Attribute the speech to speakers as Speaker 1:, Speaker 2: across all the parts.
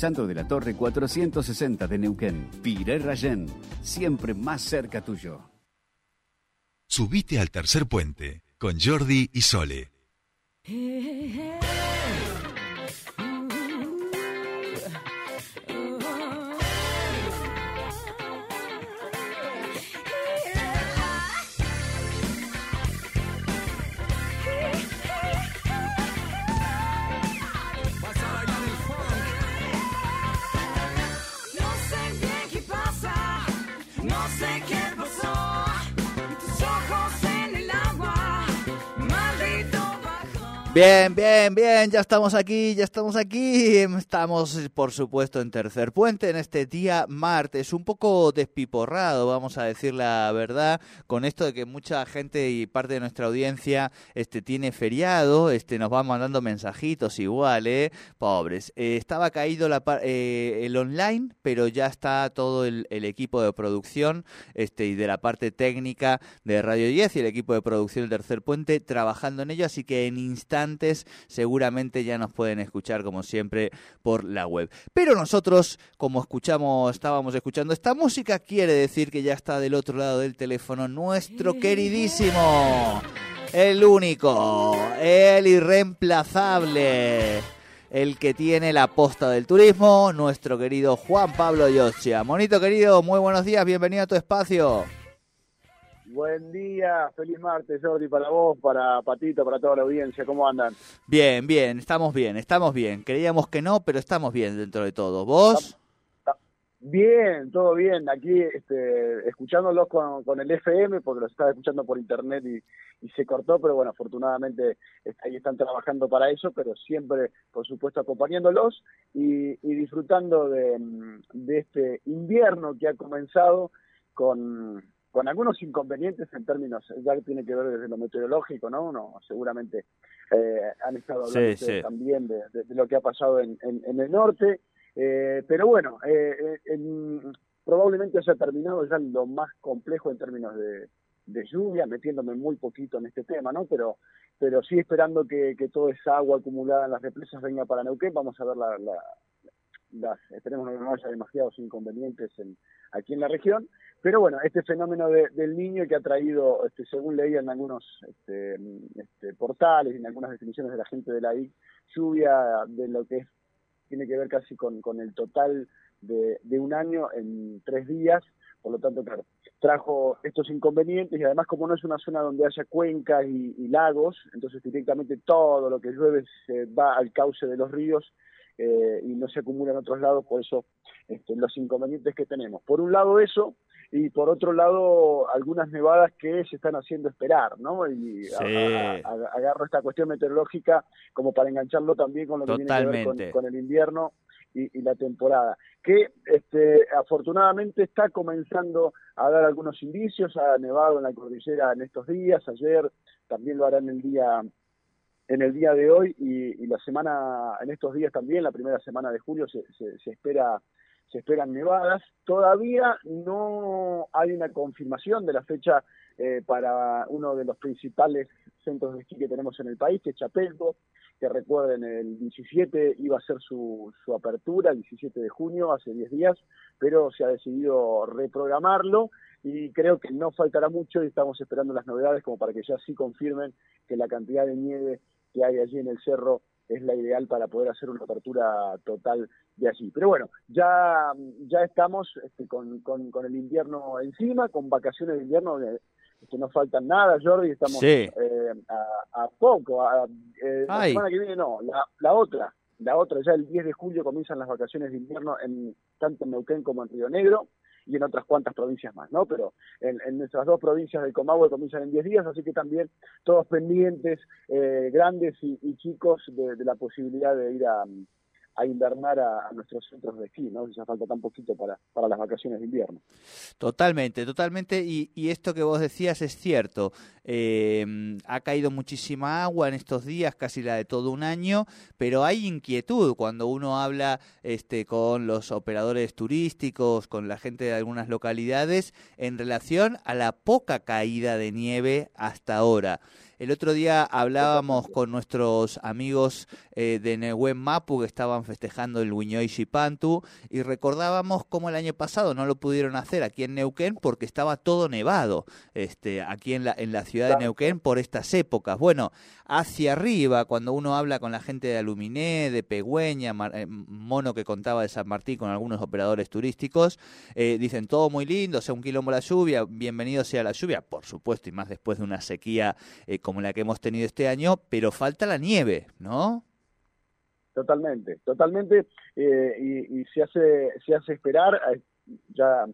Speaker 1: Centro de la Torre 460 de Neuquén. Piré Rayén, siempre más cerca tuyo.
Speaker 2: Subite al tercer puente con Jordi y Sole.
Speaker 3: Bien,
Speaker 4: bien, bien, ya estamos aquí, ya estamos aquí. Estamos, por supuesto, en Tercer Puente en este día martes, un poco despiporrado, vamos a decir la verdad, con esto de que mucha gente y parte de nuestra audiencia este, tiene feriado, este, nos va mandando mensajitos igual, ¿eh? Pobres. Eh, estaba caído la, eh, el online, pero ya está todo el, equipo de producción este, y de la parte técnica de Radio 10 y el equipo de producción del Tercer Puente trabajando en ello, así que en seguramente ya nos pueden escuchar como siempre por la web. Pero nosotros, como escuchamos, estábamos escuchando esta música, quiere decir que ya está del otro lado del teléfono nuestro queridísimo, el único, el irreemplazable. El que tiene la posta del turismo, nuestro querido Juan Pablo Yosia. Monito querido, muy buenos días, bienvenido a tu espacio.
Speaker 5: Buen día, feliz martes, Jordi, para vos, para Patito, para toda la audiencia. ¿Cómo andan?
Speaker 4: Bien, bien, estamos bien, estamos bien. Creíamos que no, pero estamos bien dentro de todo. ¿Vos?
Speaker 5: Bien, todo bien. Aquí este, escuchándolos con, con el FM, porque los estaba escuchando por internet y, y se cortó, pero bueno, afortunadamente ahí están trabajando para eso, pero siempre, por supuesto, acompañándolos y, y disfrutando de, de este invierno que ha comenzado con, con algunos inconvenientes en términos, ya que tiene que ver desde lo meteorológico, ¿no? Uno seguramente eh, han estado hablando
Speaker 4: sí.
Speaker 5: también de, de- de lo que ha pasado en, en- en el norte, eh, pero bueno, eh, eh, en- probablemente haya terminado ya lo más complejo en términos de, de lluvia, metiéndome muy poquito en este tema, ¿no? Pero, pero sí esperando que, que toda esa agua acumulada en las represas venga para Neuquén, vamos a ver la, la- las, esperemos que no haya demasiados inconvenientes en, aquí en la región, pero bueno, este fenómeno de- del niño que ha traído, este, según leía en algunos este, este, portales y en algunas definiciones de la gente de la I, lluvia de lo que es, tiene que ver casi con, el total de, de un año en tres días, por lo tanto, claro, trajo estos inconvenientes y además como no es una zona donde haya cuencas y, y lagos, entonces directamente todo lo que llueve se va al cauce de los ríos eh, y no se acumula en otros lados, por eso este, los inconvenientes que tenemos. Por un lado eso, y por otro lado algunas nevadas que se están haciendo esperar, ¿no? Y
Speaker 4: Sí.
Speaker 5: a- a- agarro esta cuestión meteorológica como para engancharlo también con lo que tiene que ver
Speaker 4: Totalmente.
Speaker 5: con, con el invierno y, y la temporada, que este, afortunadamente está comenzando a dar algunos indicios, ha nevado en la cordillera en estos días, ayer también lo hará en el día en el día de hoy y, y la semana, en estos días también, la primera semana de julio se, se, se espera se esperan nevadas. Todavía no hay una confirmación de la fecha eh, para uno de los principales centros de esquí que tenemos en el país, que es Chapelco, que recuerden, el 17 iba a ser su, su apertura, el 17 de junio, hace 10 días, pero se ha decidido reprogramarlo y creo que no faltará mucho y estamos esperando las novedades como para que ya sí confirmen que la cantidad de nieve que hay allí en el cerro es la ideal para poder hacer una apertura total de allí. Pero bueno, ya, ya estamos este, con, con, con el invierno encima, con vacaciones de invierno que, que no faltan nada, Jordi, estamos
Speaker 4: Sí.
Speaker 5: eh, a, a poco, a, eh, la semana que viene no, la, la otra, la otra, ya el 10 de julio comienzan las vacaciones de invierno en tanto en Neuquén como en Río Negro y en otras cuantas provincias más, ¿no? Pero en, en nuestras dos provincias del Comahue comienzan en 10 días, así que también todos pendientes, eh, grandes y, chicos, de la posibilidad de ir a, a invernar a, a nuestros centros de esquí, ¿no? Ya falta tan poquito para, para las vacaciones de invierno.
Speaker 4: Totalmente, totalmente. Y, y esto que vos decías es cierto. Eh, ha caído muchísima agua en estos días, casi la de todo un año, pero hay inquietud cuando uno habla este, con los operadores turísticos, con la gente de algunas localidades, en relación a la poca caída de nieve hasta ahora. El otro día hablábamos con nuestros amigos eh, de Nehuen Mapu que estaban festejando el Wiñoy Shipantu y recordábamos cómo el año pasado no lo pudieron hacer aquí en Neuquén porque estaba todo nevado este, aquí en la, en la ciudad de Neuquén por estas épocas. Bueno, hacia arriba, cuando uno habla con la gente de Aluminé, de Pegüeña, Mar- eh, Mono que contaba de San Martín con algunos operadores turísticos, eh, dicen todo muy lindo, sea un quilombo la lluvia, bienvenido sea la lluvia, por supuesto, y más después de una sequía eh, como la que hemos tenido este año, pero falta la nieve, ¿no?
Speaker 5: Totalmente, totalmente, eh, y, y se hace se hace esperar, eh, ya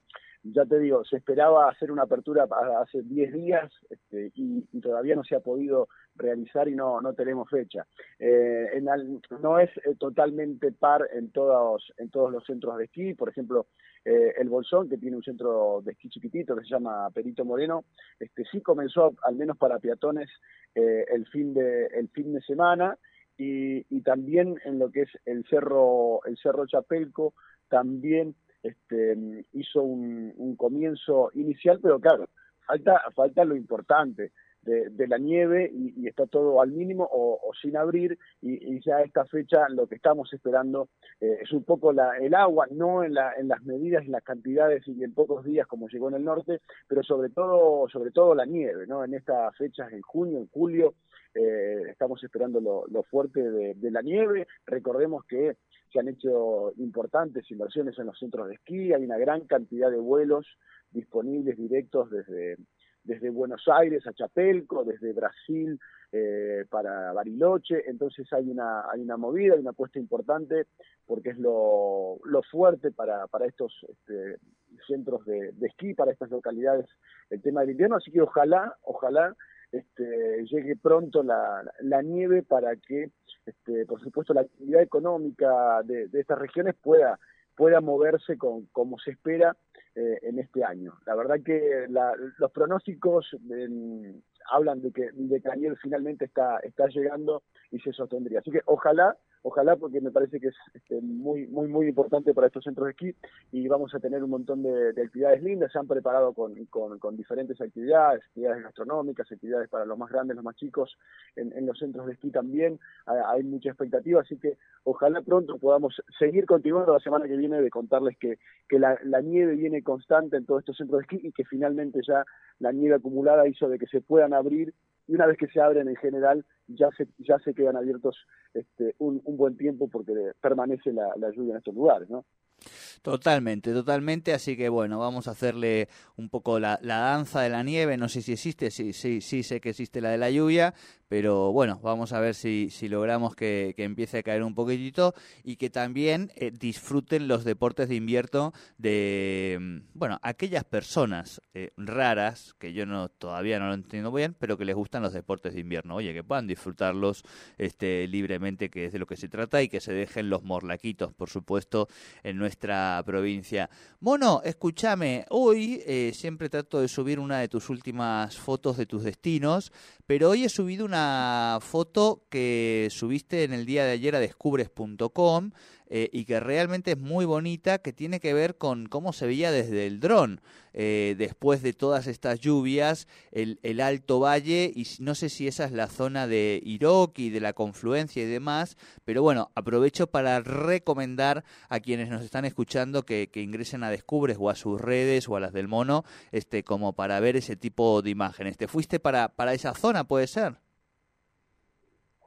Speaker 5: ya te digo, se esperaba hacer una apertura hace 10 días este, y, y todavía no se ha podido realizar y no no tenemos fecha. Eh, en al- no es eh, totalmente par en todos en todos los centros de esquí, por ejemplo, eh, el Bolsón, que tiene un centro de esquí chiquitito que se llama Perito Moreno, este sí comenzó, al menos para peatones, eh, el fin de el fin de semana y, y también en lo que es el cerro el cerro Chapelco también este, hizo un, un comienzo inicial pero claro falta falta lo importante de, de la nieve y, y está todo al mínimo o, sin abrir y, y ya a esta fecha lo que estamos esperando eh, es un poco la, el agua no en, la, en las medidas en las cantidades y en pocos días como llegó en el norte pero sobre todo sobre todo la nieve no en estas fechas en junio en julio eh, estamos esperando lo, lo fuerte de la nieve. Recordemos que se han hecho importantes inversiones en los centros de esquí, hay una gran cantidad de vuelos disponibles directos desde, desde Buenos Aires a Chapelco, desde Brasil eh, para Bariloche, entonces hay una, hay una movida, hay una apuesta importante porque es lo, lo fuerte para, para estos este, centros de, de esquí, para estas localidades, el tema del invierno, así que ojalá, ojalá este, llegue pronto la, la nieve para que, este, por supuesto, la actividad económica de, de estas regiones pueda pueda moverse con, como se espera eh, en este año. La verdad que la, los pronósticos en- hablan de que, de que la nieve finalmente está, está llegando y se sostendría. Así que ojalá, ojalá, porque me parece que es este, muy, muy, muy importante para estos centros de esquí y vamos a tener un montón de, de actividades lindas. Se han preparado con, con, diferentes actividades, actividades gastronómicas, actividades para los más grandes, los más chicos, en, los centros de esquí también. Hay, hay mucha expectativa, así que ojalá pronto podamos seguir continuando la semana que viene de contarles que, que la, la nieve viene constante en todos estos centros de esquí y que finalmente ya la nieve acumulada hizo de que se puedan abrir y una vez que se abren en general ya se ya se quedan abiertos este, un, un buen tiempo porque permanece la, la lluvia en estos lugares, ¿no?
Speaker 4: Totalmente, totalmente. Así que bueno, vamos a hacerle un poco la, la danza de la nieve. No sé si existe, sí, sí, sí sé que existe la de la lluvia, pero bueno, vamos a ver si, si logramos que, que empiece a caer un poquitito y que también eh, disfruten los deportes de invierno de, mm, bueno, aquellas personas eh, raras, que yo no todavía no lo entiendo bien, pero que les gustan los deportes de invierno. Oye, que puedan disfrutarlos este, libremente, que es de lo que se trata, y que se dejen los morlaquitos, por supuesto, en nuestra provincia. Mono, escúchame, hoy eh, siempre trato de subir una de tus últimas fotos de tus destinos, pero hoy he subido una foto que subiste en el día de ayer a descubres.com eh, y que realmente es muy bonita, que tiene que ver con cómo se veía desde el dron eh, después de todas estas lluvias, el, Alto Valle, y no sé si esa es la zona de Iroqui, de la confluencia y demás, pero bueno, aprovecho para recomendar a quienes nos están escuchando que, que ingresen a Descubres o a sus redes o a las del mono, este, como para ver ese tipo de imágenes. ¿Te fuiste para, para esa zona, puede ser?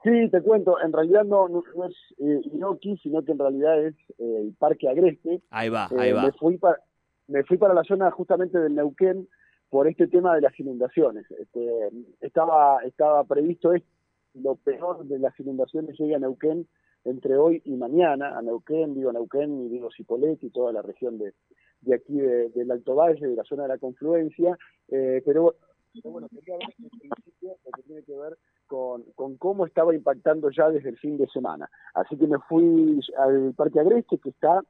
Speaker 5: Sí, te cuento, en realidad no, no, no es eh, Inoki, sino que en realidad es eh, el Parque Agreste.
Speaker 4: Ahí va,
Speaker 5: Eh,
Speaker 4: ahí va.
Speaker 5: Me fui, para, me fui para la zona justamente del Neuquén por este tema de las inundaciones. Este, estaba, estaba previsto esto, lo peor de las inundaciones llega a Neuquén entre hoy y mañana, a Neuquén, digo Neuquén y digo Cipolletti y toda la región de, de aquí de- del Alto Valle, de la zona de la confluencia, eh, pero, pero bueno, quería ver en principio lo que tiene que ver con, con cómo estaba impactando ya desde el fin de semana. Así que me fui al Parque Agreste, que está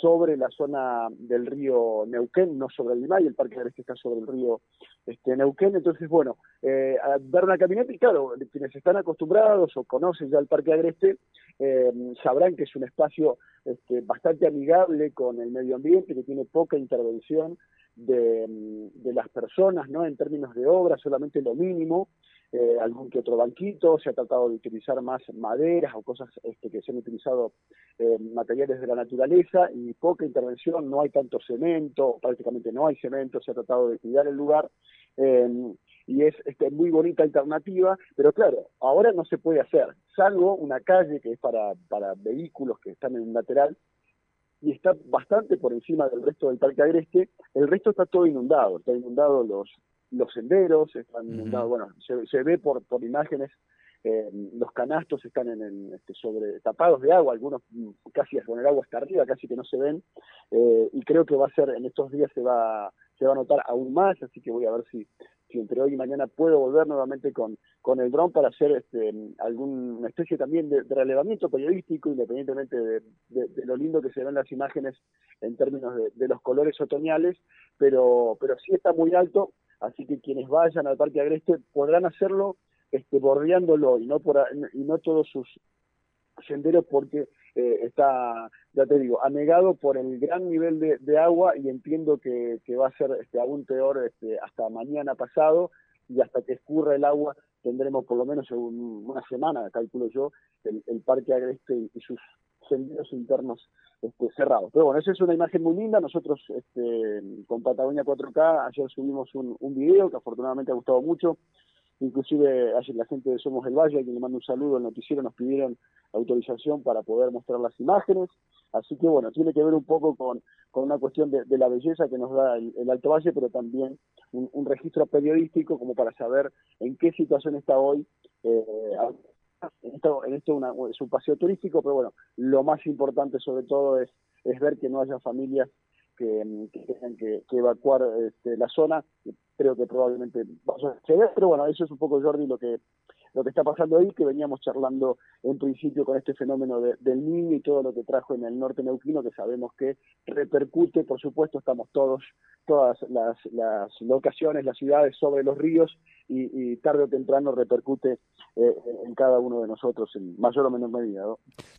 Speaker 5: sobre la zona del río Neuquén, no sobre el Limay, el Parque Agreste está sobre el río este, Neuquén, entonces bueno, eh, a dar una caminata y claro, quienes están acostumbrados o conocen ya el Parque Agreste, eh, sabrán que es un espacio este, bastante amigable con el medio ambiente, que tiene poca intervención de, las personas, ¿no? En términos de obra, solamente lo mínimo, eh, algún que otro banquito, se ha tratado de utilizar más maderas o cosas este, que se han utilizado eh, materiales de la naturaleza y poca intervención, no hay tanto cemento, prácticamente no hay cemento, se ha tratado de cuidar el lugar. eh, y es este, muy bonita alternativa, pero claro, ahora no se puede hacer, salvo una calle que es para, para vehículos que están en un lateral, y está bastante por encima del resto del Parque Agreste, el resto está todo inundado, está inundado los, los senderos, están bueno, se, se ve por, por imágenes, eh, los canastos están en el, este, sobre tapados de agua, algunos casi con el agua hasta arriba, casi que no se ven, eh, y creo que va a ser, en estos días se va, se va a notar aún más, así que voy a ver si, si entre hoy y mañana puedo volver nuevamente con, con el dron para hacer este, alguna especie también de, de relevamiento periodístico, independientemente de, de- de lo lindo que se ven las imágenes en términos de, de los colores otoñales, pero, pero sí está muy alto, así que quienes vayan al Parque Agreste podrán hacerlo este, bordeándolo y no, por, y no todos sus senderos porque eh, está, ya te digo, anegado por el gran nivel de, de agua y entiendo que, que va a ser este, aún peor este, hasta mañana pasado y hasta que escurra el agua tendremos por lo menos un- una semana, calculo yo, el, el Parque Agreste y sus senderos internos este, cerrados. Pero bueno, esa es una imagen muy linda. Nosotros este, con Patagonia 4K ayer subimos un, video que afortunadamente ha gustado mucho. Inclusive ayer la gente de Somos el Valle, a quien le mando un saludo, el noticiero nos pidieron autorización para poder mostrar las imágenes. Así que bueno, tiene que ver un poco con, una cuestión de, la belleza que nos da el, Alto Valle, pero también un, un registro periodístico como para saber en qué situación está hoy. Eh, esto, en esto es un paseo turístico, pero bueno, lo más importante sobre todo es, es ver que no haya familias que, mm, que tengan que, evacuar este, la zona. Creo que probablemente vaya a suceder, pero bueno, eso es un poco, Jordi, lo que lo que está pasando ahí, que veníamos charlando en principio con este fenómeno de- del niño y todo lo que trajo en el norte neuquino, que sabemos que repercute, por supuesto, estamos todos, todas las, las locaciones, las ciudades sobre los ríos y, tarde o temprano repercute eh, en cada uno de nosotros en mayor o menor medida.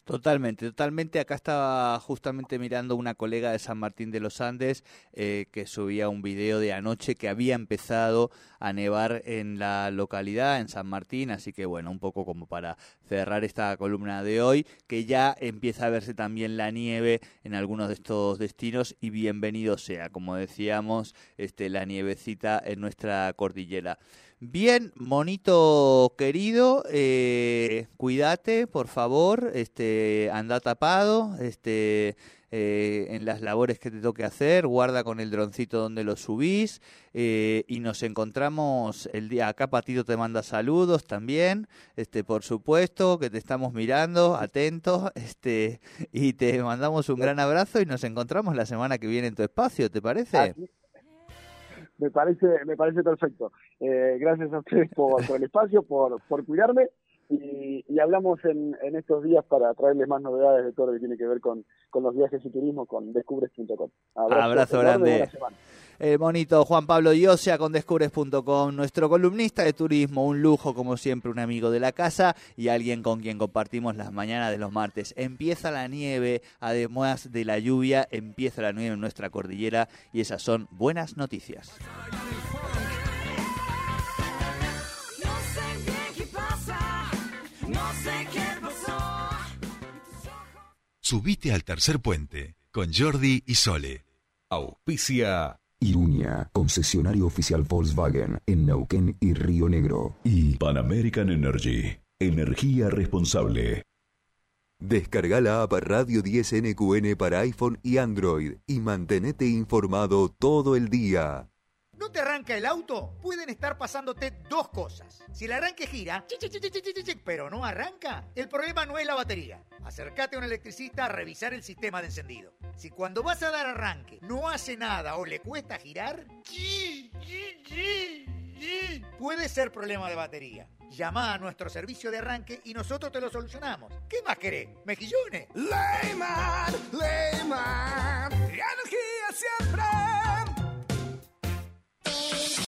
Speaker 4: Totalmente, totalmente. Acá estaba justamente mirando una colega de San Martín de los Andes eh, que subía un video de anoche que había empezado a nevar en la localidad, en San Martín, así que bueno, un poco como para cerrar esta columna de hoy, que ya empieza a verse también la nieve en algunos de estos destinos y bienvenido sea, como decíamos, este, la nievecita en nuestra cordillera. Bien, monito querido, eh, cuídate, por favor, este, anda tapado, este, eh, en las labores que te toque hacer, guarda con el droncito donde lo subís eh, y nos encontramos el día acá. Patito te manda saludos también, este, por supuesto que te estamos mirando, atentos, este, y te mandamos un gran abrazo y nos encontramos la semana que viene en tu espacio, ¿te parece?
Speaker 5: Me parece me parece perfecto. Eh, gracias a ustedes por, por el espacio, por, por cuidarme y, y hablamos en, en estos días para traerles más novedades de todo lo que tiene que ver con, con los viajes y turismo con descubres.com.
Speaker 4: Abrazo
Speaker 5: enorme,
Speaker 4: grande. El monito Juan Pablo Diosia con Descubres.com, nuestro columnista de turismo, un lujo como siempre, un amigo de la casa y alguien con quien compartimos las mañanas de los martes. Empieza la nieve, además de la lluvia, empieza la nieve en nuestra cordillera y esas son buenas noticias.
Speaker 3: No sé qué pasó.
Speaker 2: Subite al tercer puente con Jordi y Sole.
Speaker 6: Auspicia Iruña, concesionario oficial Volkswagen en Neuquén y Río Negro. Y
Speaker 7: Pan American Energy. Energía responsable.
Speaker 8: Descarga la app Radio 10 NQN para iPhone y Android y mantenete informado todo el día.
Speaker 9: ¿No te arranca el auto? Pueden estar pasándote dos cosas. Si el arranque gira, pero no arranca, el problema no es la batería. Acércate a un electricista a revisar el sistema de encendido. Si cuando vas a dar arranque no hace nada o le cuesta girar, puede ser problema de batería. Llama a nuestro servicio de arranque y nosotros te lo solucionamos. ¿Qué más querés? ¿Mejillones?
Speaker 3: Leyman, Leyman, energía siempre.